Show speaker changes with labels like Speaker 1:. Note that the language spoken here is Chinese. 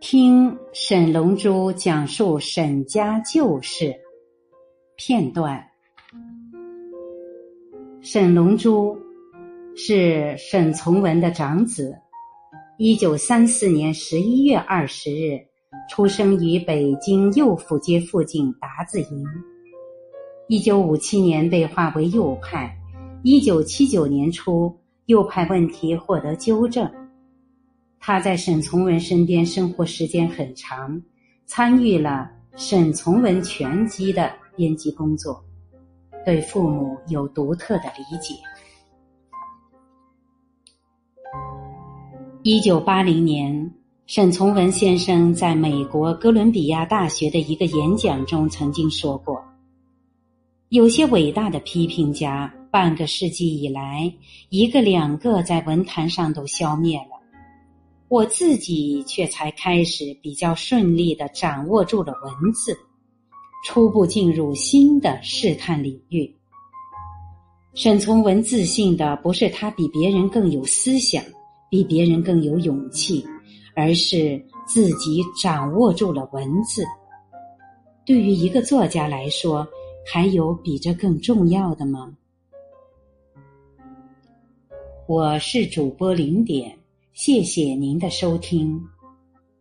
Speaker 1: 听沈龙珠讲述沈家旧事片段。沈龙珠是沈从文的长子，一九三四年十一月二十日出生于北京右府街附近达子营。一九五七年被划为右派，一九七九年初右派问题获得纠正。他在沈从文身边生活时间很长，参与了《沈从文全集》的编辑工作，对父母有独特的理解。一九八零年，沈从文先生在美国哥伦比亚大学的一个演讲中曾经说过：“有些伟大的批评家，半个世纪以来，一个两个在文坛上都消灭了。”我自己却才开始比较顺利的掌握住了文字，初步进入新的试探领域。沈从文自信的不是他比别人更有思想，比别人更有勇气，而是自己掌握住了文字。对于一个作家来说，还有比这更重要的吗？我是主播零点。谢谢您的收听。